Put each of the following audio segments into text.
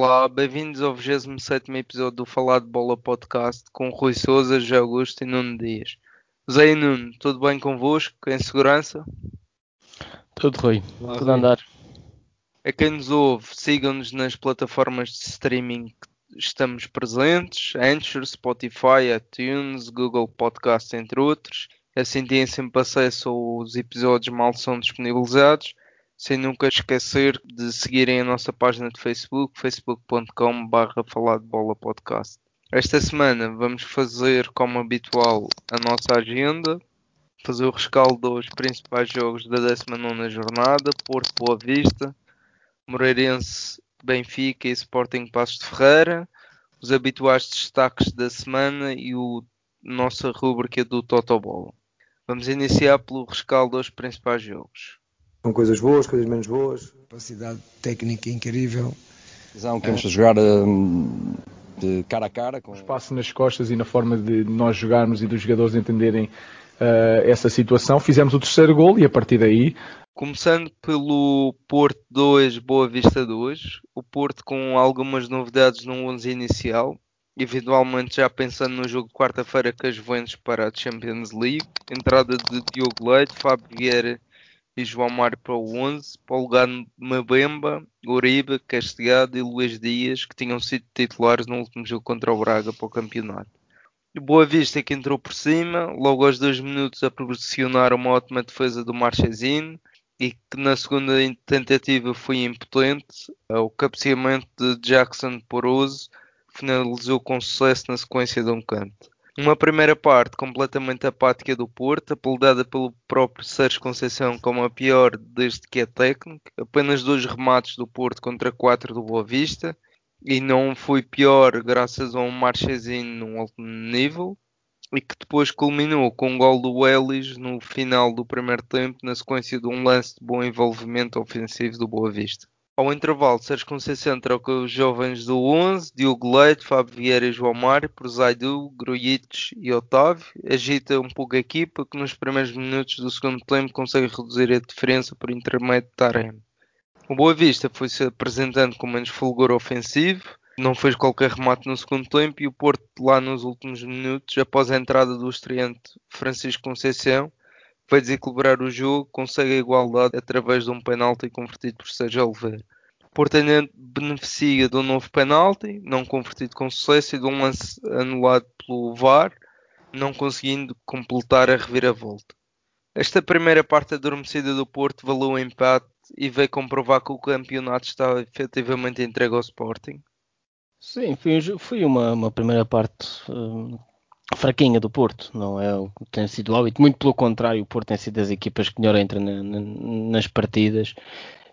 Olá, bem-vindos ao 27 episódio do Falar de Bola Podcast com Rui Souza, José Augusto e Nuno Dias. Zé e Nuno, tudo bem convosco? Em segurança? Tudo, Rui. Olá, tudo a andar. A quem nos ouve, sigam-nos nas plataformas de streaming que estamos presentes, Anchor, Spotify, iTunes, Google Podcast, entre outros. Assim têm sempre acesso aos episódios mal são disponibilizados sem nunca esquecer de seguirem a nossa página de Facebook, facebook.com.br falar podcast. Esta semana vamos fazer, como habitual, a nossa agenda, fazer o rescaldo dos principais jogos da 19 jornada, Porto Boa Vista, Moreirense Benfica e Sporting Passos de Ferreira, os habituais destaques da semana e o nossa rúbrica do Totobola. Vamos iniciar pelo rescaldo dos principais jogos. Com coisas boas, coisas menos boas. Capacidade técnica incrível. Visão que vamos é. jogar um, de cara a cara. Com... Espaço nas costas e na forma de nós jogarmos e dos jogadores entenderem uh, essa situação. Fizemos o terceiro gol e a partir daí. Começando pelo Porto 2, Boa Vista 2. O Porto com algumas novidades no 11 inicial. Eventualmente já pensando no jogo de quarta-feira com as Juventus para a Champions League. Entrada de Diogo Leite, Fábio Vieira e João Mário para o 11, para o lugar Mabemba, Uribe, Castigado e Luís Dias, que tinham sido titulares no último jogo contra o Braga para o campeonato. Boa Vista que entrou por cima, logo aos dois minutos a proporcionar uma ótima defesa do Marchesino e que na segunda tentativa foi impotente. O cabeceamento de Jackson Poroso finalizou com sucesso na sequência de um canto. Uma primeira parte completamente apática do Porto, apelidada pelo próprio Sérgio Conceição como a pior desde que é técnico. Apenas dois remates do Porto contra quatro do Boa Vista. E não foi pior graças a um marchezinho num alto nível. E que depois culminou com um gol do Ellis no final do primeiro tempo, na sequência de um lance de bom envolvimento ofensivo do Boa Vista. Ao intervalo, Sérgio Conceição troca os jovens do 11, Diogo Leite, Fábio Vieira e João Mário, por Zaidu, Grujic e Otávio. Agita um pouco a equipa, que nos primeiros minutos do segundo tempo consegue reduzir a diferença por intermédio de Taremi. O Boa Vista foi-se apresentando com menos fulgor ofensivo, não fez qualquer remate no segundo tempo e o Porto lá nos últimos minutos, após a entrada do estreante Francisco Conceição, foi desequilibrar o jogo, consegue a igualdade através de um penalti convertido por Sérgio Oliveira. Porto beneficia de um novo penalti, não convertido com sucesso, e de um lance anulado pelo VAR, não conseguindo completar a reviravolta. Esta primeira parte adormecida do Porto valeu o empate e veio comprovar que o campeonato estava efetivamente entregue ao Sporting. Sim, foi, foi uma, uma, primeira parte hum, fraquinha do Porto, não é o que tem sido o hábito, muito pelo contrário, o Porto tem sido das equipas que melhor entra na, na, nas partidas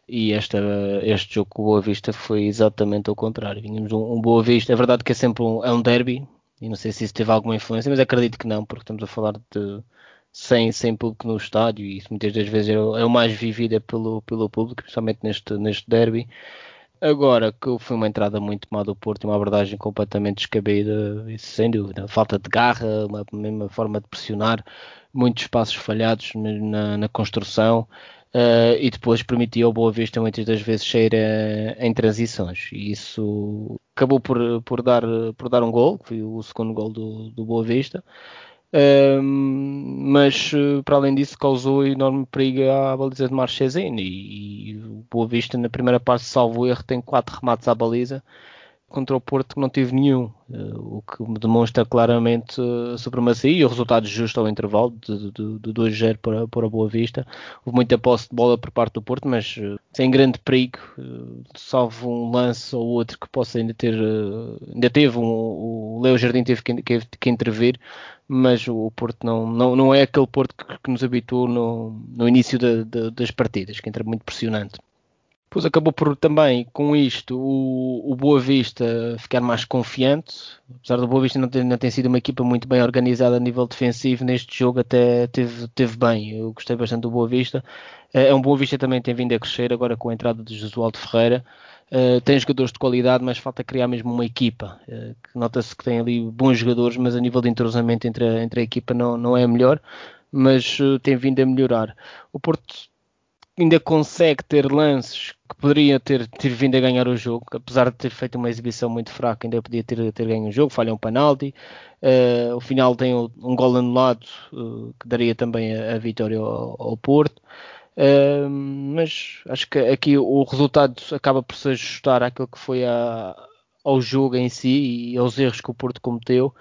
e esta, este jogo com o Boa Vista foi exatamente ao contrário. Vínhamos um, um Boa Vista, é verdade que é sempre um, é um derby, e não sei se isso teve alguma influência, mas acredito que não, porque estamos a falar de sem, sem público no estádio e isso muitas das vezes é, é o mais vivido é pelo, pelo público, principalmente neste, neste derby. Agora que foi uma entrada muito má do Porto e uma abordagem completamente descabida, isso sem dúvida. Falta de garra, uma mesma forma de pressionar, muitos espaços falhados na, na construção uh, e depois permitiu ao Boa Vista muitas das vezes cheira em transições. E isso acabou por, por, dar, por dar um gol, que foi o segundo gol do, do Boa Vista mas eh, para além disso causou enorme perigo à baliza de Marchesini e, e o Boa Vista na primeira parte salvo erro tem quatro remates à baliza contra o Porto que não tive nenhum, eh, o que demonstra claramente a supremacia e o resultado justo ao intervalo de, de, de 2-0 para, para a Boa Vista. Houve muita posse de bola por parte do Porto, mas eh, sem grande perigo, salvo um lance ou outro que possa ainda ter, ainda teve, um, o Leo Jardim teve que, que, que intervir, mas o Porto não, não, não é aquele Porto que, que nos habituou no, no início de, de, das partidas, que entra muito pressionante. Acabou por também, com isto, o, o Boa Vista ficar mais confiante. Apesar do Boa Vista não ter, não ter sido uma equipa muito bem organizada a nível defensivo, neste jogo até teve, teve bem. Eu gostei bastante do Boa Vista. É, é um Boa Vista também tem vindo a crescer agora com a entrada de Josualdo Ferreira. Uh, tem jogadores de qualidade, mas falta criar mesmo uma equipa. Uh, Nota-se que tem ali bons jogadores, mas a nível de entrosamento entre a, entre a equipa não, não é melhor, mas uh, tem vindo a melhorar. O Porto ainda consegue ter lances que poderia ter, ter vindo a ganhar o jogo, apesar de ter feito uma exibição muito fraca, ainda podia ter, ter ganho o jogo, falha um penalti. Uh, o final tem um gol anulado uh, que daria também a, a vitória ao, ao Porto. Uh, mas acho que aqui o resultado acaba por se ajustar àquilo que foi a, ao jogo em si e aos erros que o Porto cometeu.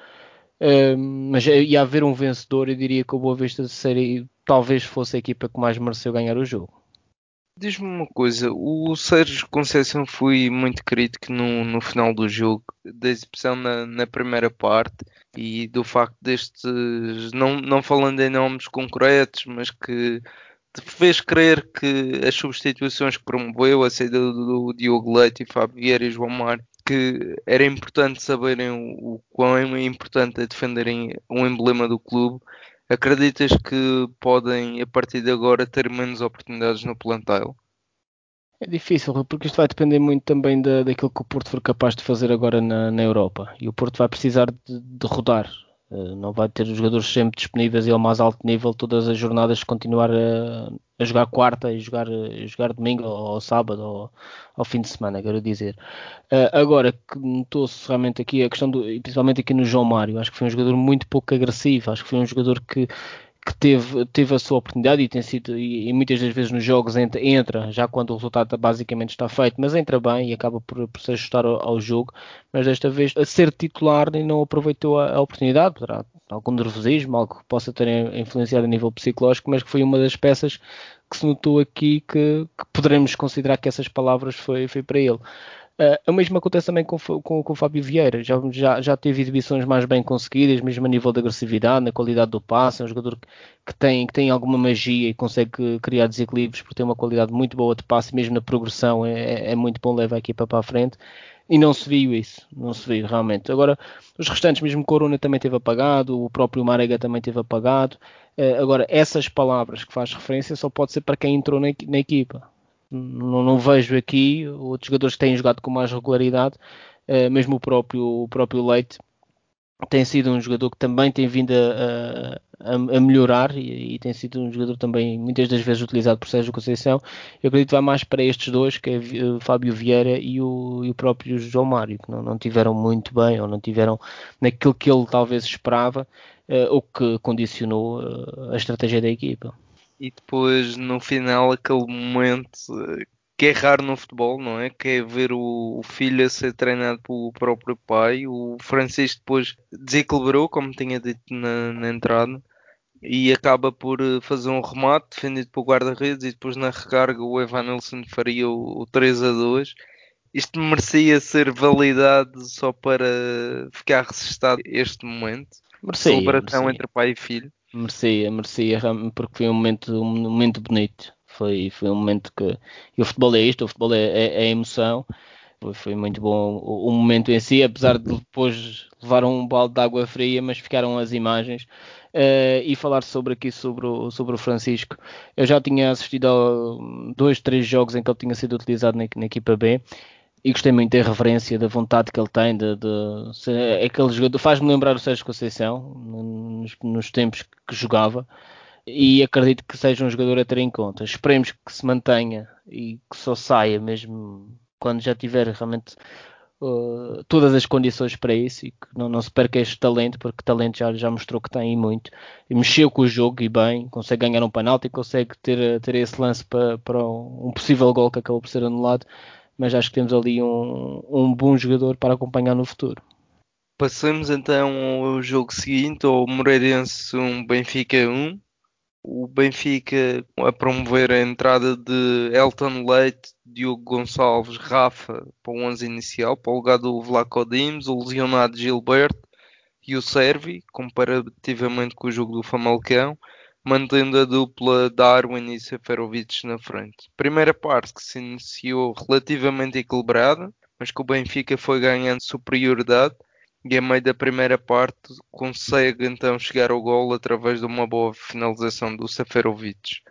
mas ia haver um vencedor, eu diria que o Boa Vista seria, talvez fosse a equipa que mais mereceu ganhar o jogo. Diz-me uma coisa, o Sérgio Conceição foi muito crítico no, no final do jogo, da exibição na, na, primeira parte e do facto destes, não, não falando em nomes concretos, mas que fez crer que as substituições que promoveu, a saída do, do Diogo Leite e Fábio Vieira e João Mar, que era importante saberem o, o quão é importante é defenderem um emblema do clube Acreditas que podem, a partir de agora, ter menos oportunidades no plantel? É difícil, porque isto vai depender muito também da, daquilo que o Porto for capaz de fazer agora na, na Europa. E o Porto vai precisar de, de rodar. Uh, não vai ter os jogadores sempre disponíveis e ao mais alto nível todas as jornadas continuar a, a jogar quarta e jogar, a jogar domingo ou, ou sábado ou ao fim de semana, quero dizer. Uh, agora que notou-se realmente aqui a questão do, principalmente aqui no João Mário, acho que foi um jogador muito pouco agressivo, acho que foi um jogador que que teve, teve a sua oportunidade e tem sido, e, e, muitas das vezes nos jogos entra, entra, já quando o resultado basicamente está feito, mas entra bem e acaba por, por se ajustar ao, ao, jogo, mas desta vez a ser titular e não aproveitou a, a oportunidade, poderá algum nervosismo, algo que possa ter influenciado a nível psicológico, mas que foi uma das peças que se notou aqui que, que poderemos considerar que essas palavras foi, foi para ele. Uh, o mesmo acontece também com, com, com o Fábio Vieira, já, já, já teve exibições mais bem conseguidas, mesmo a nível de agressividade, na qualidade do passe, é um jogador que tem, que tem alguma magia e consegue criar desequilíbrios por ter uma qualidade muito boa de passe, mesmo na progressão é, é, é muito bom levar a equipa para a frente e não se viu isso, não se viu realmente. Agora, os restantes, mesmo Corona também teve apagado, o próprio Marega também teve apagado. Uh, agora, essas palavras que faz referência só pode ser para quem entrou na, na equipa não, não, vejo aqui outros jogadores que têm jogado com mais regularidade, uh, mesmo o próprio, o próprio Leite tem sido um jogador que também tem vindo a, a, a melhorar e, e, tem sido um jogador também muitas das vezes utilizado por Sérgio Conceição. Eu acredito que vai mais para estes dois, que é o Fábio Vieira e o, e o próprio João Mário, que não, não, tiveram muito bem ou não tiveram naquilo que ele talvez esperava, uh, ou que condicionou uh, a estratégia da equipa e depois no final aquele momento que é raro no futebol, não é? Que é ver o, filho a ser treinado pelo próprio pai. O Francisco depois desequilibrou, como tinha dito na, na entrada, e acaba por eh, fazer um remate defendido pelo guarda-redes e depois na recarga o Evanilson faria o, o 3 a 2. Isto merecia ser validado só para ficar registado este momento. Merecia, Celebração merecia. entre pai e filho. Merecia, merecia, porque foi um momento, um momento bonito. Foi, foi um momento que. E o futebol é isto, o futebol é, é, é emoção. Foi, foi, muito bom o, o, momento em si, apesar de depois levar um balde de água fria, mas ficaram as imagens. Uh, e falar sobre aqui sobre o, sobre o Francisco. Eu já tinha assistido a dois, três jogos em que ele tinha sido utilizado na, na equipa B e gostei muito da reverência, da vontade que ele tem, de, de é aquele jogador, faz-me lembrar o Sérgio Conceição, nos, nos, tempos que jogava, e acredito que seja um jogador a ter em conta. Esperemos que se mantenha e que só saia mesmo quando já tiver realmente uh, todas as condições para isso e que não, não se perca este talento, porque talento já, já mostrou que tem muito. E mexeu com o jogo e bem, consegue ganhar um penalti e consegue ter, ter esse lance para, para um possível gol que acabou por ser anulado mas acho que temos ali um, um bom jogador para acompanhar no futuro. Passamos então ao jogo seguinte, ao Moreirense 1, Benfica 1. O Benfica a promover a entrada de Elton Leite, Diogo Gonçalves, Rafa para o 11 inicial, para o lugar do Vlaco Dimes, o lesionado Gilberto e o Servi, comparativamente com o jogo do Famalicão mantendo a dupla Darwin e Seferovic na frente. Primeira parte que se iniciou relativamente equilibrada, mas que o Benfica foi ganhando superioridade e a meio da primeira parte consegue então chegar ao gol através de uma boa finalização do Seferovic.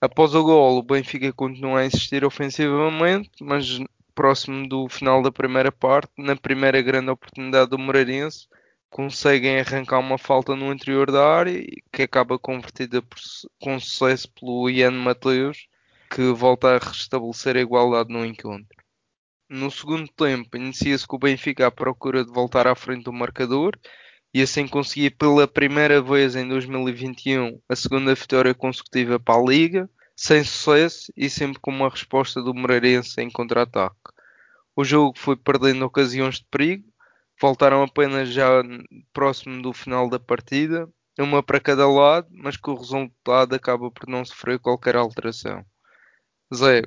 Após o gol, o Benfica continua a insistir ofensivamente, mas próximo do final da primeira parte, na primeira grande oportunidade do Moreirense, conseguem arrancar uma falta no interior da área que acaba convertida por, com sucesso pelo Ian Mateus que volta a restabelecer a igualdade no encontro. No segundo tempo, inicia-se com o Benfica à procura de voltar à frente do marcador e assim conseguir pela primeira vez em 2021 a segunda vitória consecutiva para a Liga, sem sucesso e sempre com uma resposta do Moreirense em contra-ataque. O jogo foi perdendo ocasiões de perigo, voltaram apenas já próximo do final da partida, uma para cada lado, mas que o resultado acaba por não sofrer qualquer alteração. Zé,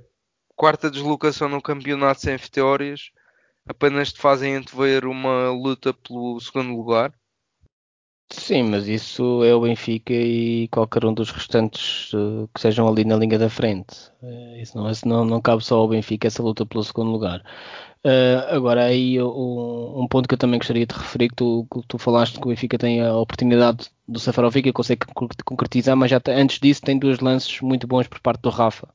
quarta deslocação no campeonato sem vitórias, apenas te fazem antever uma luta pelo segundo lugar? Sim, mas isso é o Benfica e qualquer um dos restantes uh, que sejam ali na linha da frente. Uh, isso não, isso não, não cabe só ao Benfica essa luta pelo segundo lugar. Uh, agora, aí um, um, ponto que eu também gostaria de referir, que tu, que tu falaste que o Benfica tem a oportunidade do Safarovic e consegue concretizar, mas já antes disso tem dois lances muito bons por parte do Rafa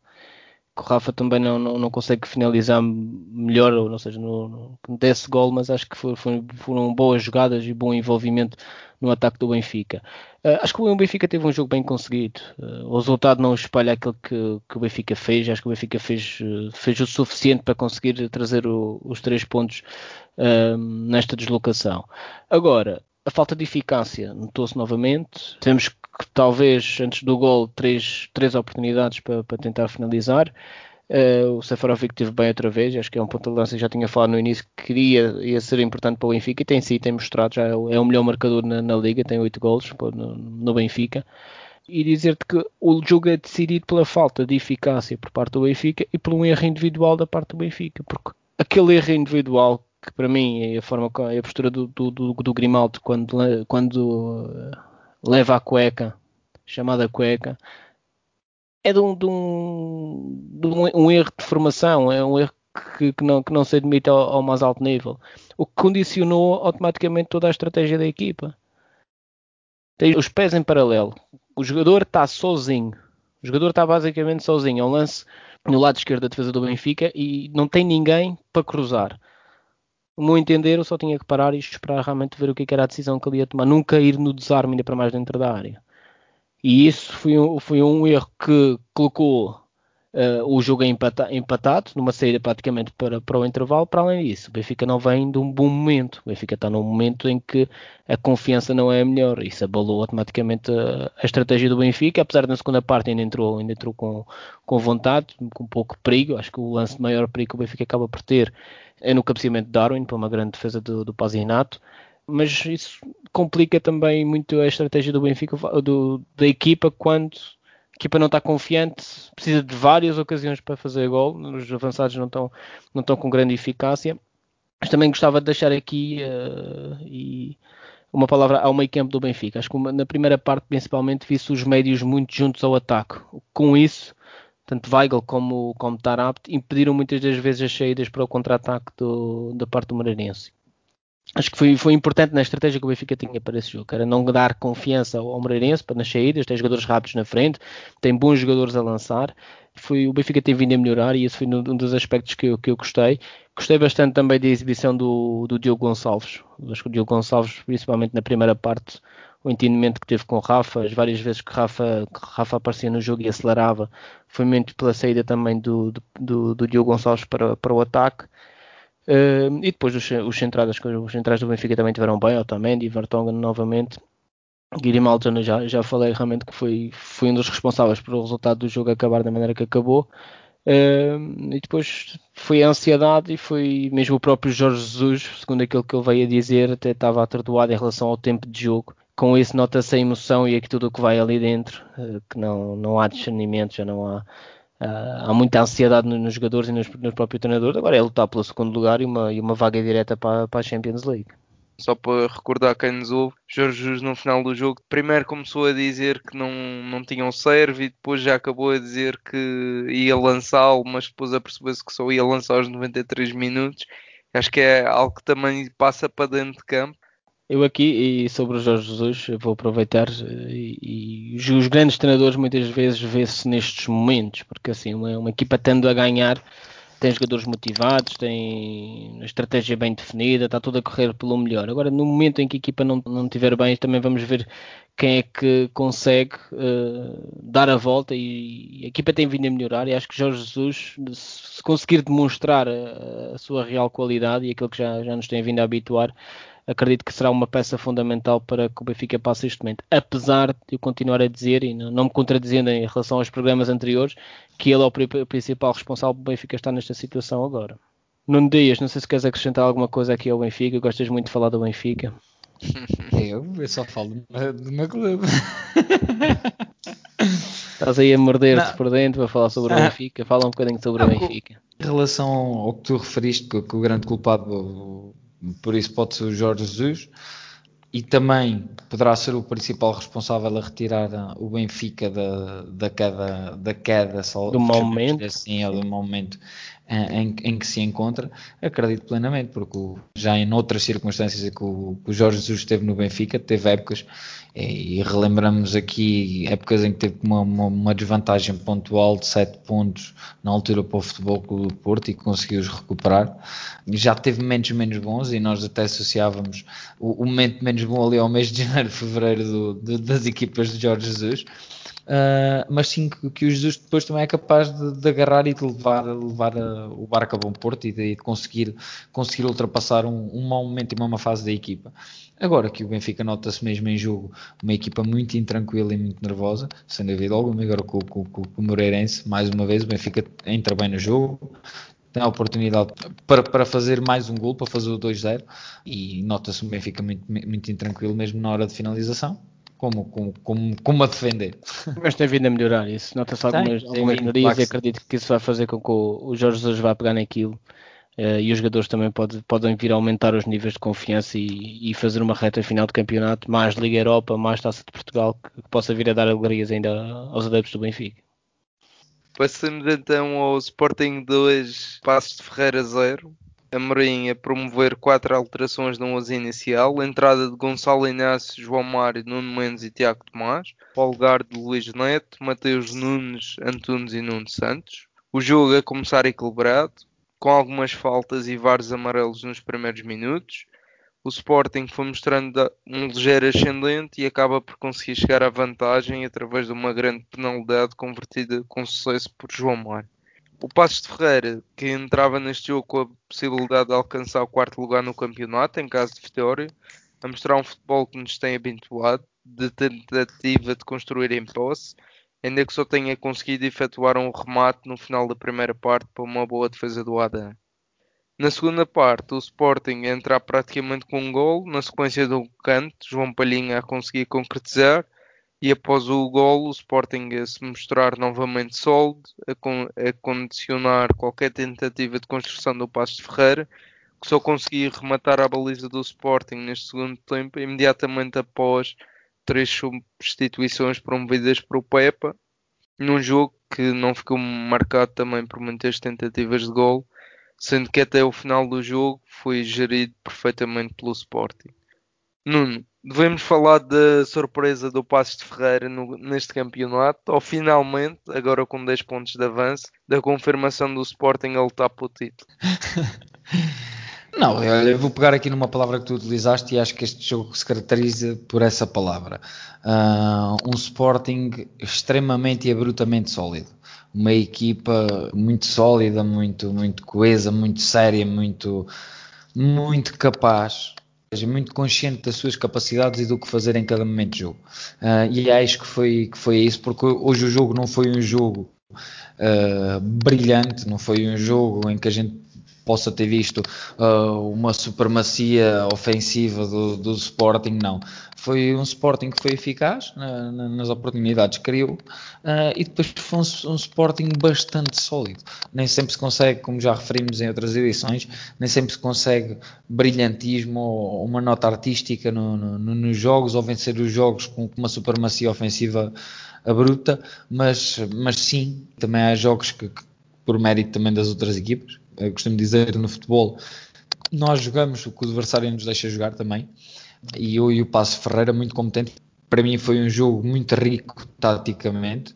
o Rafa também não, não, não, consegue finalizar melhor, ou, seja, no, no, desse gol, mas acho que foi, foi, foram boas jogadas e bom envolvimento no ataque do Benfica. Uh, acho que o Benfica teve um jogo bem conseguido. Uh, o resultado não espalha aquilo que, que, o Benfica fez. Acho que o Benfica fez, uh, fez o suficiente para conseguir trazer o, os três pontos nesta deslocação. Agora, a falta de eficácia notou-se novamente. Temos que talvez antes do gol três, três oportunidades para, para tentar finalizar. Uh, o Seferovic teve bem outra vez, acho que é um ponto de lança que já tinha falado no início que queria ia ser importante para o Benfica e tem sim, tem mostrado, já é o, é melhor marcador na, na, liga, tem oito gols no, no Benfica. E dizer-te que o jogo é decidido pela falta de eficácia por parte do Benfica e por um erro individual da parte do Benfica, porque aquele erro individual que para mim é a forma é a postura do, do, do, do Grimaldo quando, quando leva a cueca, chamada cueca, é de um, de um, de um erro de formação, é um erro que, que, não, que não se admite ao, ao, mais alto nível. O que condicionou automaticamente toda a estratégia da equipa. Tem os pés em paralelo. O jogador está sozinho. O jogador está basicamente sozinho. É um lance no lado esquerdo da defesa do Benfica e não tem ninguém para cruzar o meu entender, eu só tinha que parar e esperar realmente ver o que, é era a decisão que ele ia tomar. Nunca ir no desarme ainda para mais dentro da área. E isso foi um, foi um erro que colocou uh, o jogo empata, empatado, numa saída praticamente para, para o intervalo. Para além disso, o Benfica não vem de um bom momento. O Benfica está num momento em que a confiança não é a melhor. Isso abalou automaticamente a, a estratégia do Benfica, apesar de na segunda parte ainda entrou, ainda entrou com, com vontade, com pouco perigo. Acho que o lance de maior perigo que o Benfica acaba por ter é no cabeceamento de Darwin, para uma grande defesa do, do Pazinato, mas isso complica também muito a estratégia do Benfica, do, da equipa, quando a equipa não está confiante, precisa de várias ocasiões para fazer gol, os avançados não estão, não estão com grande eficácia. Mas também gostava de deixar aqui uh, e uma palavra ao meio campo do Benfica. Acho que na primeira parte, principalmente, vi-se os médios muito juntos ao ataque. Com isso, tanto Weigl como, como Tarabt impediram muitas das vezes as saídas para o contra-ataque da parte do Moreirense. Acho que foi, foi importante na estratégia que o Benfica tinha para esse jogo, era não dar confiança ao, ao Moreirense para nas saídas, tem jogadores rápidos na frente, tem bons jogadores a lançar. Foi, o Benfica tem vindo a melhorar e esse foi um dos aspectos que eu, que eu gostei. Gostei bastante também da exibição do, do Diogo Gonçalves. Acho que o Diogo Gonçalves, principalmente na primeira parte, o entendimento que teve com o Rafa, as várias vezes que Rafa, que Rafa aparecia no jogo e acelerava, foi muito pela saída também do, do, do Diogo Gonçalves para, para o ataque. Uh, e depois os, os, centrais, os centrais do Benfica também tiveram bem, Otamendi, Vertonghen novamente. Guilherme já, já falei realmente que foi, foi um dos responsáveis pelo resultado do jogo acabar da maneira que acabou. Uh, e depois foi a ansiedade e foi mesmo o próprio Jorge Jesus, segundo aquilo que ele veio a dizer, até estava atordoado em relação ao tempo de jogo com isso nota-se a emoção e aqui tudo o que vai ali dentro, eh, que não, não há discernimento, já não há, há muita ansiedade nos jogadores e nos, no próprio treinador. Agora é lutar pelo segundo lugar e uma, e uma vaga direta para, para a Champions League. Só para recordar quem nos ouve, Jorge Jesus no final do jogo primeiro começou a dizer que não, não tinham serve e depois já acabou a dizer que ia lançá-lo, mas depois a perceber-se que só ia lançar aos 93 minutos. Acho que é algo que também passa para dentro de campo eu aqui, e sobre o Jorge Jesus, vou aproveitar, e, e os grandes treinadores muitas vezes vê-se nestes momentos, porque assim, uma, uma equipa tendo a ganhar, tem jogadores motivados, tem a estratégia bem definida, está tudo a correr pelo melhor. Agora, no momento em que a equipa não, não estiver bem, também vamos ver quem é que consegue uh, dar a volta e a equipa tem vindo a melhorar e acho que Jorge Jesus, se conseguir demonstrar a, a sua real qualidade e aquilo que já, já nos tem vindo a habituar, acredito que será uma peça fundamental para que o Benfica passe este momento. Apesar de eu continuar a dizer, e não, não me contradizendo em relação aos programas anteriores, que ele é o principal responsável do Benfica estar nesta situação agora. Nuno Dias, não sei se queres acrescentar alguma coisa aqui ao Benfica, gostas muito de falar do Benfica. Eu, eu só falo do meu clube. Estás aí a morder-te por dentro para falar sobre o ah. Benfica. Fala um bocadinho sobre não, o Benfica. Em relação ao que tu referiste, que o grande culpado por isso pode ser o Jorge Jesus. E também poderá ser o principal responsável a retirar o Benfica da, da queda, da queda só, do momento, assim, ou do momento em, em, que se encontra, acredito plenamente, porque o, já em outras circunstâncias que o, que o Jorge Jesus esteve no Benfica, teve épocas, e, e relembramos aqui épocas em que teve uma, uma, uma, desvantagem pontual de 7 pontos na altura para o Futebol Clube do Porto e conseguiu-os recuperar. Já teve momentos menos bons e nós até associávamos o, o momento menos bom ali ao mês de janeiro, fevereiro do, do, das equipas de Jorge Jesus Uh, mas sim que, que, o Jesus depois também é capaz de, de agarrar e de levar, levar a, o barco a bom porto e de, de conseguir, conseguir ultrapassar um, um mau momento e uma fase da equipa. Agora que o Benfica nota-se mesmo em jogo uma equipa muito intranquila e muito nervosa, sem dúvida alguma, agora com, com, com, com o Moreirense, mais uma vez, o Benfica entra bem no jogo, tem a oportunidade para, para fazer mais um gol, para fazer o 2-0 e nota-se o Benfica muito, muito intranquilo mesmo na hora de finalização como, como, como, como a defender. Mas tem vindo a melhorar isso. Nota-se algumas, algumas melhorias e acredito que isso vai fazer com que o, Jorge Jesus vá pegar naquilo uh, e os jogadores também pode, podem vir a aumentar os níveis de confiança e, e, fazer uma reta final de campeonato, mais Liga Europa, mais Taça de Portugal, que, que possa vir a dar alegrias ainda aos adeptos do Benfica. Passamos então ao Sporting 2, Passos de Ferreira 0. Amorim a promover quatro alterações no 11 inicial, entrada de Gonçalo Inácio, João Mário, Nuno Mendes e Tiago Tomás, ao lugar de Luís Neto, Mateus Nunes, Antunes e Nuno Santos. O jogo a começar equilibrado, com algumas faltas e vários amarelos nos primeiros minutos. O Sporting foi mostrando um ligeiro ascendente e acaba por conseguir chegar à vantagem através de uma grande penalidade convertida com sucesso por João Mário. O Passos de Ferreira, que entrava neste jogo com a possibilidade de alcançar o quarto lugar no campeonato, em caso de vitória, a mostrar um futebol que nos tem habituado, de tentativa de construir em posse, ainda que só tenha conseguido efetuar um remate no final da primeira parte para uma boa defesa do Adam. Na segunda parte, o Sporting entra praticamente com um gol, na sequência do canto, João Palhinha a conseguir concretizar, e após o gol o Sporting a se mostrar novamente sólido, a, con a condicionar qualquer tentativa de construção do Passo de Ferreira, que só conseguia rematar a baliza do Sporting neste segundo tempo, imediatamente após três substituições promovidas por o Pepa, num jogo que não ficou marcado também por muitas tentativas de gol, sendo que até o final do jogo foi gerido perfeitamente pelo Sporting. Nuno, devemos falar da surpresa do Passos de Ferreira no, neste campeonato, ou finalmente, agora com 10 pontos de avanço, da confirmação do Sporting a lutar pelo título. Não, eu vou pegar aqui numa palavra que tu utilizaste e acho que este jogo se caracteriza por essa palavra. Uh, um Sporting extremamente e abruptamente sólido. Uma equipa muito sólida, muito, muito coesa, muito séria, muito, muito capaz seja, muito consciente das suas capacidades e do que fazer em cada momento de jogo. Uh, e acho que foi, que foi isso, porque hoje o jogo não foi um jogo uh, brilhante, não foi um jogo em que a gente possa ter visto uh, uma supremacia ofensiva do, do Sporting, não. Foi um Sporting que foi eficaz na, na, nas oportunidades que criou uh, e depois foi um, um, Sporting bastante sólido. Nem sempre se consegue, como já referimos em outras edições, nem sempre se consegue brilhantismo ou uma nota artística no, no, nos jogos ou vencer os jogos com uma supremacia ofensiva bruta, mas, mas sim, também há jogos que, que por mérito também das outras equipas, costumo dizer no futebol, nós jogamos o que o adversário nos deixa jogar também. E eu e o Passo Ferreira, muito competente. Para mim foi um jogo muito rico taticamente.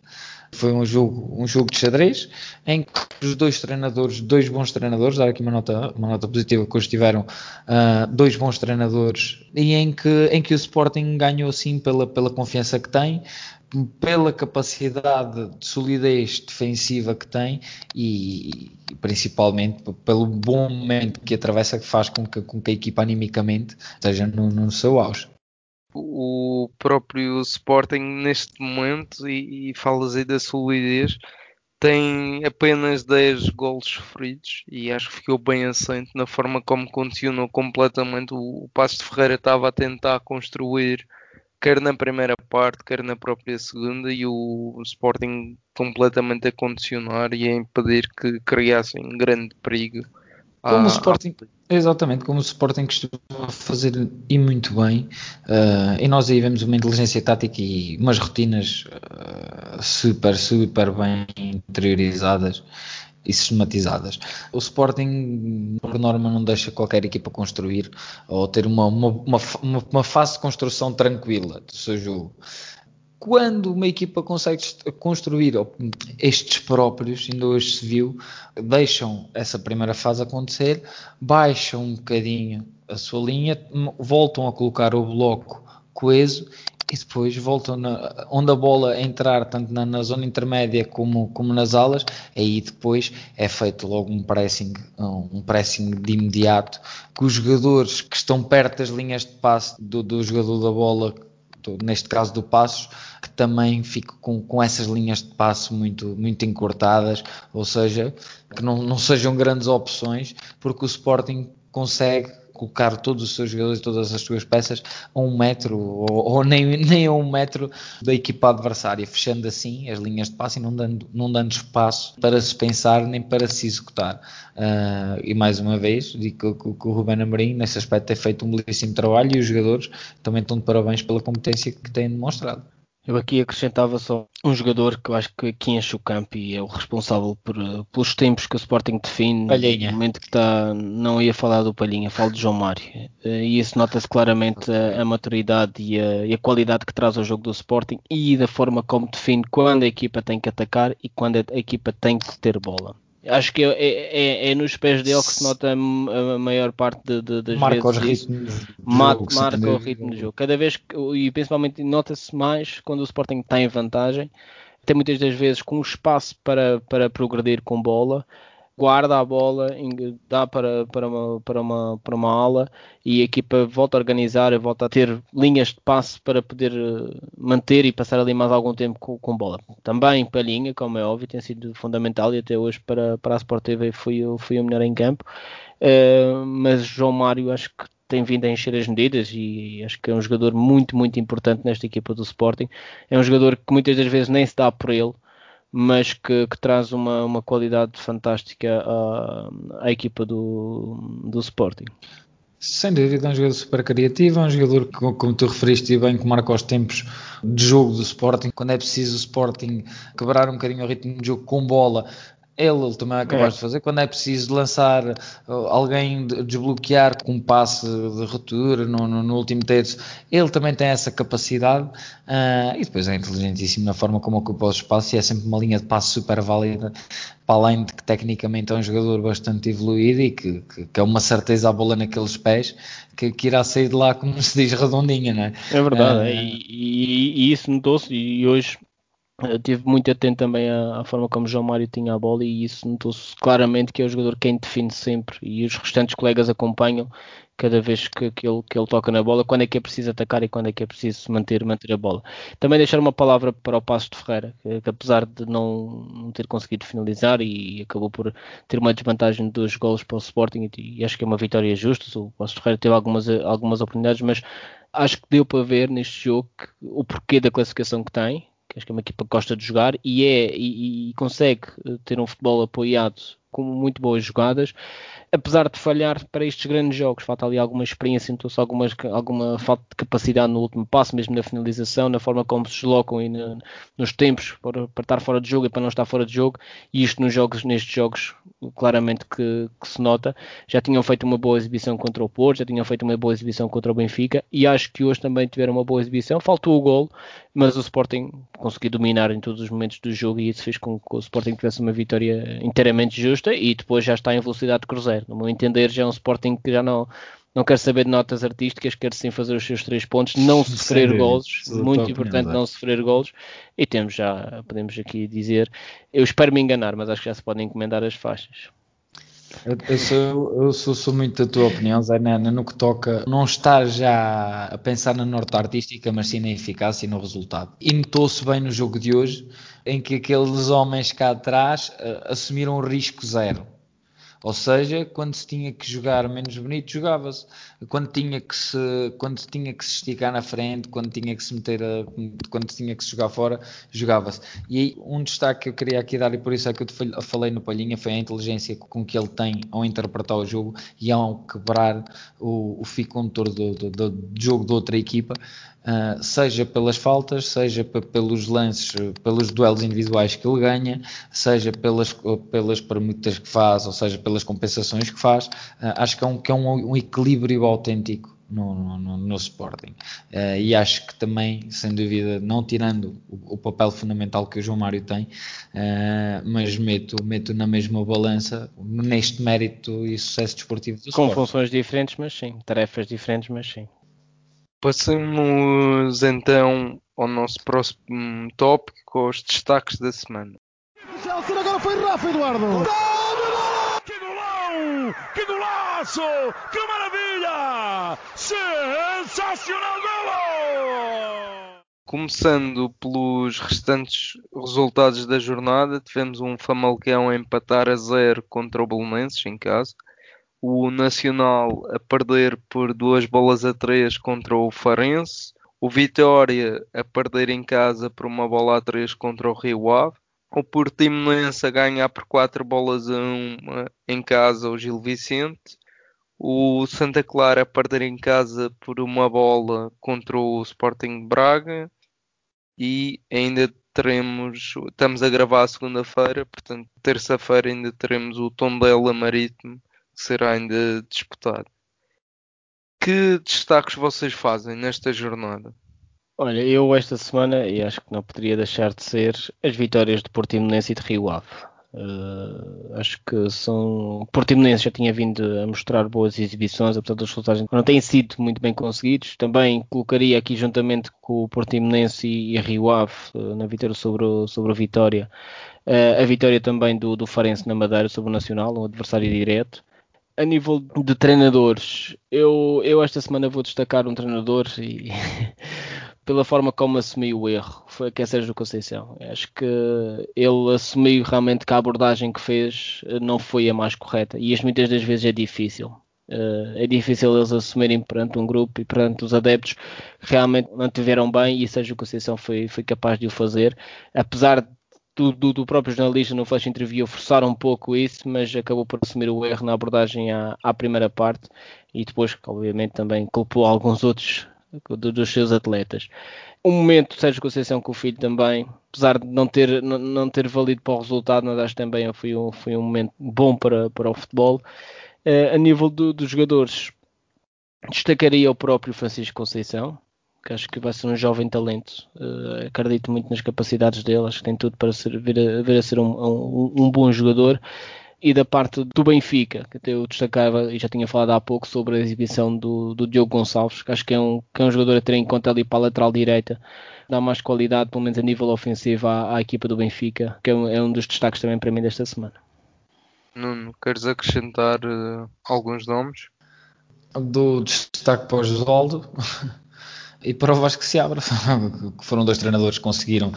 Foi um jogo, um jogo de xadrez em que os dois treinadores, dois bons treinadores, dar aqui uma nota, uma nota positiva que hoje tiveram uh, dois bons treinadores e em que, em que o Sporting ganhou sim pela, pela confiança que tem, pela capacidade de solidez defensiva que tem e, e, principalmente pelo bom momento que atravessa que faz com que, com que a equipa animicamente esteja no, no seu auge o próprio Sporting neste momento, e, e falas aí da solidez, tem apenas 10 gols sofridos e acho que ficou bem assente na forma como continuou completamente. O, o Passo de Ferreira estava a tentar construir quer na primeira parte, quer na própria segunda, e o Sporting completamente a condicionar e a impedir que criassem grande perigo. Como o Sporting, exatamente, como o Sporting costuma fazer e muito bem, uh, e nós aí vemos uma inteligência tática e umas rotinas uh, super, super bem interiorizadas e sistematizadas. O Sporting, por norma, não deixa qualquer equipa construir ou ter uma, uma, uma, uma fase de construção tranquila do seu jogo. Quando uma equipa consegue construir estes próprios, ainda hoje se viu, deixam essa primeira fase acontecer, baixam um bocadinho a sua linha, voltam a colocar o bloco coeso e depois voltam na, onde a bola entrar, tanto na, na, zona intermédia como, como nas alas, aí depois é feito logo um pressing, um pressing de imediato, que os jogadores que estão perto das linhas de passe do, do jogador da bola, neste caso do Passos, que também ficam com, com essas linhas de passe muito, muito encurtadas, ou seja, que não, não sejam grandes opções, porque o Sporting consegue colocar todos os seus jogadores e todas as suas peças a um metro ou, ou, nem, nem a um metro da equipa adversária, fechando assim as linhas de passe e não dando, não dando espaço para se pensar nem para se executar. Uh, e mais uma vez, digo que, que o Ruben Amorim nesse aspecto tem feito um belíssimo trabalho e os jogadores também estão de parabéns pela competência que têm demonstrado. Eu aqui acrescentava só um jogador que eu acho que aqui enche o campo e é o responsável por, pelos tempos que o Sporting define. Palhinha. No momento que está, não ia falar do Palhinha, falo de João Mário. Eh, e isso nota-se claramente a, a maturidade e a, e a, qualidade que traz ao jogo do Sporting e da forma como define quando a equipa tem que atacar e quando a equipa tem que ter bola. Acho que é, é, é, é, nos pés dele que se nota a maior parte de, de, das marca vezes. Marca, marca o ritmo do jogo. Cada vez que, e principalmente nota-se mais quando o Sporting está em vantagem, até muitas das vezes com espaço para, para progredir com bola guarda a bola, dá para, para, uma, para, uma, para uma ala e a equipa volta a organizar, volta a ter linhas de passe para poder eh, manter e passar ali mais algum tempo com, com bola. Também Palhinha, como é óbvio, tem sido fundamental e até hoje para, para a Sport TV foi, foi o melhor em campo. Uh, mas João Mário acho que tem vindo a encher as medidas e acho que é um jogador muito, muito importante nesta equipa do Sporting. É um jogador que muitas das vezes nem se dá por ele mas que, que traz uma, uma qualidade fantástica à, à equipa do, do Sporting. Sem dúvida, é um jogador super criativo, é um jogador que, como tu referiste bem, que marca os tempos de jogo do Sporting. Quando é preciso o Sporting quebrar um bocadinho o ritmo de jogo com bola, ele, também é capaz é. de fazer. Quando é preciso lançar uh, alguém, desbloquear com um passe de ruptura no, no, no, último terço, ele também tem essa capacidade. Uh, e depois é inteligentíssimo na forma como ocupa o espaço e é sempre uma linha de passe super válida. Para além de que tecnicamente é um jogador bastante evoluído e que, que, que é uma certeza a bola naqueles pés que, que, irá sair de lá, como se diz, redondinha, não é? É verdade, uh, e, e, e, isso notou-se. E hoje eu tive muito atento também à, à, forma como João Mário tinha a bola e isso notou-se claramente que é o jogador quem define sempre e os restantes colegas acompanham cada vez que, que, ele, que ele toca na bola, quando é que é preciso atacar e quando é que é preciso manter, manter a bola. Também deixar uma palavra para o Passo de Ferreira, que, que apesar de não, não, ter conseguido finalizar e, acabou por ter uma desvantagem de dois golos para o Sporting e, e acho que é uma vitória justa, o Passo de Ferreira teve algumas, algumas oportunidades, mas acho que deu para ver neste jogo o porquê da classificação que tem, que acho que é uma equipa que gosta de jogar e, é, e, e consegue ter um futebol apoiado com muito boas jogadas apesar de falhar para estes grandes jogos, falta ali alguma experiência, então algumas, alguma falta de capacidade no último passo, mesmo na finalização, na forma como se deslocam e no, nos tempos para, para, estar fora de jogo e para não estar fora de jogo, e isto nos jogos, nestes jogos, claramente que, que, se nota. Já tinham feito uma boa exibição contra o Porto, já tinham feito uma boa exibição contra o Benfica, e acho que hoje também tiveram uma boa exibição. Faltou o gol, mas o Sporting conseguiu dominar em todos os momentos do jogo e isso fez com que o Sporting tivesse uma vitória inteiramente justa e depois já está em velocidade de cruzeiro. No meu entender, já é um Sporting que já não, não quer saber de notas artísticas, quer sim fazer os seus três pontos, não sofrer golos, muito importante não sofrer golos, e temos já, podemos aqui dizer, eu espero me enganar, mas acho que já se podem encomendar as faixas. Eu, sou, eu sou, sou, muito da tua opinião, Zé Nana, no que toca não estar já a pensar na nota artística, mas sim na eficácia e no resultado. E notou-se bem no jogo de hoje, em que aqueles homens cá atrás uh, assumiram risco zero ou seja, quando se tinha que jogar menos bonito, jogava-se. Quando tinha que se, quando tinha que se esticar na frente, quando tinha que se meter, a, quando tinha que se jogar fora, jogava-se. E aí, um destaque que eu queria aqui dar, e por isso é que eu falei no Palhinha, foi a inteligência com que ele tem ao interpretar o jogo e ao quebrar o, o fio condutor do, do, do, jogo de outra equipa. Uh, seja pelas faltas, seja pelos lances, pelos duelos individuais que ele ganha, seja pelas, pelas permutas que faz, ou seja, pelas compensações que faz. Uh, acho que é um, que é um, um equilíbrio autêntico no, no, no Sporting. Uh, e acho que também, sem dúvida, não tirando o, o papel fundamental que o João Mário tem, uh, mas meto, meto na mesma balança neste mérito e sucesso desportivo do Com Sporting. funções diferentes, mas sim. Tarefas diferentes, mas sim. Passamos então ao nosso próximo tópico, com os destaques da semana. Chelsea agora foi Rafa Eduardo. Que golão! Que golaço! Que maravilha! Sensacional golo! Começando pelos restantes resultados da jornada, tivemos um Famalicão a empatar a zero contra o Belenenses em casa o Nacional a perder por duas bolas a três contra o Farense, o Vitória a perder em casa por uma bola a três contra o Rio Ave, o Portimonense a ganhar por quatro bolas a uma em casa o Gil Vicente, o Santa Clara a perder em casa por uma bola contra o Sporting Braga e ainda teremos, estamos a gravar segunda-feira, portanto terça-feira ainda teremos o Tondela Marítimo será ainda disputado. Que destaques vocês fazem nesta jornada? Olha, eu esta semana, e acho que não poderia deixar de ser, as vitórias de Portimonense e de Rio Ave. Uh, acho que são. Portimonense já tinha vindo a mostrar boas exibições, apesar dos resultados não têm sido muito bem conseguidos. Também colocaria aqui juntamente com o Portimonense e, e Rio Ave uh, na vitória sobre o, sobre o Vitória. Uh, a vitória também do, do Farense na Madeira sobre o Nacional, um adversário direto a nível de treinadores, eu, eu esta semana vou destacar um treinador e pela forma como assumiu o erro, foi que é Sérgio Conceição. Acho que ele assumiu realmente que a abordagem que fez não foi a mais correta e isto muitas das vezes é difícil. Uh, é difícil eles assumirem perante um grupo e perante os adeptos realmente não tiveram bem e Sérgio Conceição foi, foi capaz de o fazer, apesar de do, do, do, próprio jornalista no Flash Interview forçar um pouco isso, mas acabou por assumir o erro na abordagem à, à primeira parte e depois, obviamente, também culpou alguns outros do, dos seus atletas. Um momento, Sérgio Conceição com o filho também, apesar de não ter, não, não ter valido para o resultado, mas acho também foi um, foi um momento bom para, para o futebol. Uh, a nível do, dos jogadores, destacaria o próprio Francisco Conceição, que acho que vai ser um jovem talento. Uh, acredito muito nas capacidades dele, acho que tem tudo para ser, vir, a, vir a ser um, um, um, bom jogador. E da parte do Benfica, que eu destacava e já tinha falado há pouco sobre a exibição do, do Diogo Gonçalves, que acho que é, um, que é um jogador a ter em conta ali para a lateral direita, dá mais qualidade, pelo menos a nível ofensivo, à, à equipa do Benfica, que é um, é um dos destaques também para mim desta semana. Nuno, queres acrescentar uh, alguns nomes? Do destaque para o Josaldo, e para o Vasco se abre, que foram dois treinadores que conseguiram,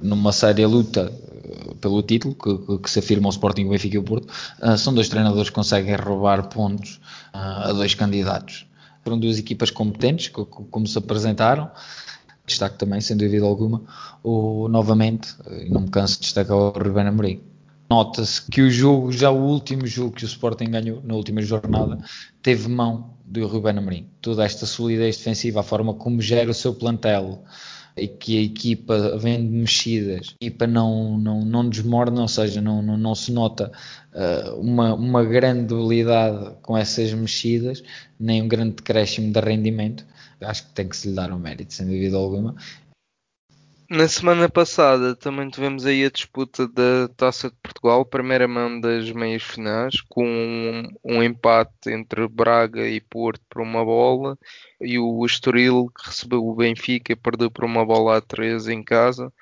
numa séria luta eh, pelo título, que, que se afirma o Sporting, o Benfica e o Porto, uh, são dois treinadores que conseguem roubar pontos uh, a dois candidatos. Foram duas equipas competentes, como se apresentaram, destaque também, sem dúvida alguma, o, novamente, e não me canso de destacar o Ruben Amorim. Nota-se que o jogo, já o último jogo que o Sporting ganhou na última jornada, teve mão do Ruben Amorim. Toda esta solidez defensiva, a forma como gera o seu plantel e que a equipa vem de mexidas, a equipa não, não, não desmorna, ou seja, não, não, não se nota uh, uma, uma grande debilidade com essas mexidas, nem um grande decréscimo de rendimento. Acho que tem que se lhe dar um mérito, sem dúvida alguma. Na semana passada também tivemos aí a disputa da Taça de Portugal, primeira mão das meias finais, com um, um, empate entre Braga e Porto por uma bola, e o Estoril que recebeu o Benfica perdeu por uma bola a 3 em casa,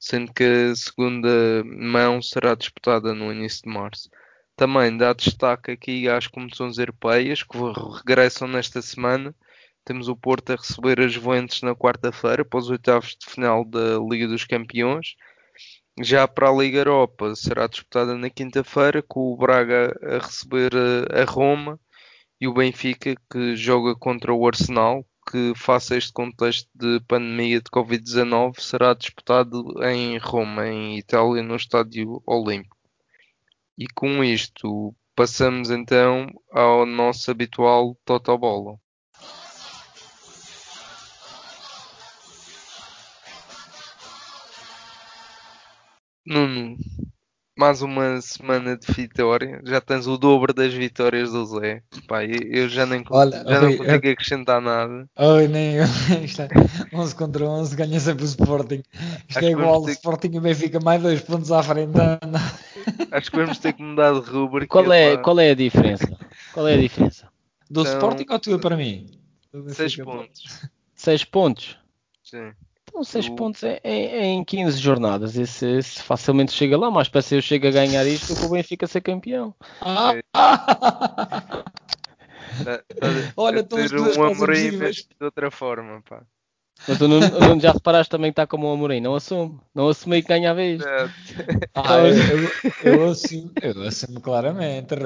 sendo que a segunda mão será disputada no início de março. Também dá destaque aqui às competições europeias que regressam nesta semana temos o Porto a receber as Juventus na quarta-feira para os oitavos de final da Liga dos Campeões. Já para a Liga Europa será disputada na quinta-feira com o Braga a receber a, Roma e o Benfica que joga contra o Arsenal, que face a este contexto de pandemia de Covid-19 será disputado em Roma, em Itália, no Estádio Olímpico. E com isto passamos então ao nosso habitual Totobola. Nuno, mais uma semana de vitória. Já tens o dobro das vitórias do Zé. Pá, eu já nem Olha, já não consigo eu... acrescentar nada. Oi, nem eu. Isto é 11 contra 11, ganha sempre o Sporting. Isto Acho é igual, o Sporting e Benfica mais dois pontos à frente. Acho que vamos ter que mudar de rubrica. Qual é, qual é a diferença? Qual é a diferença? Do então, Sporting ou tua para mim? 6 pontos. 6 pontos? Sim. Então, 6 pontos é, é, é, em 15 jornadas. Esse, esse, facilmente chega lá, mas para ser eu chego a ganhar isto, o Benfica ser campeão. Ah. Olha, estão as duas um Amorim de outra forma, pá. Mas tu não, não, já reparaste também que está como o Amorim, não assume, não assumi que ganhava isto. Ah, eu, eu, eu, assumo, eu assumo claramente.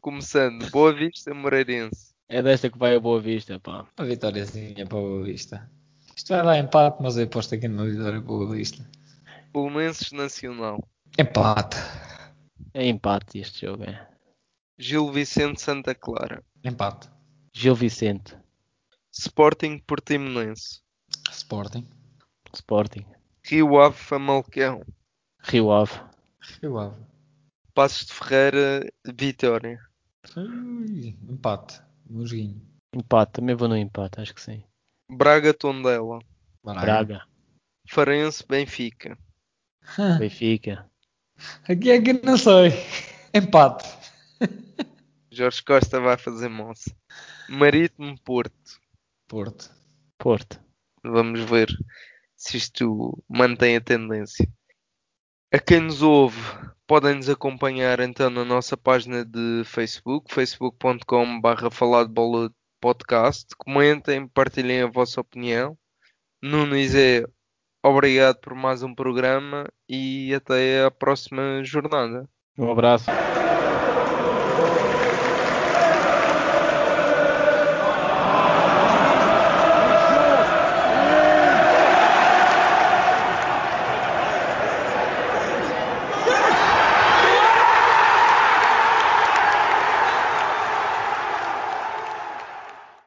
Começando, Boa Vista Moreirense. É desta que vai a Boa Vista, pá. Uma vitóriazinha para a Boa Vista. Isto vai dar empate, mas eu aposto aqui numa vitória para a Boa Vista. Belenenses Nacional. Empate. É empate este jogo, é. Gil Vicente Santa Clara. Empate. Gil Vicente. Sporting Portimonense. Sporting. Sporting. Rio Ave Famalicão. Rio Ave. Rio Ave. Passos de Ferreira Vitória. Ui, empate. Joguinho. Empate, também vou no empate, acho que sim. Braga Tondela. Braga. Braga. Farense Benfica. Benfica. Aqui é que não sei. Empate. Jorge Costa vai fazer moça. Marítimo Porto. Porto. Porto. Vamos ver se isto mantém a tendência. A quem nos ouve, podem nos acompanhar então na nossa página de Facebook, facebook.com.br bola podcast. Comentem, partilhem a vossa opinião. Nuno e Zé, obrigado por mais um programa e até a próxima jornada. Um abraço.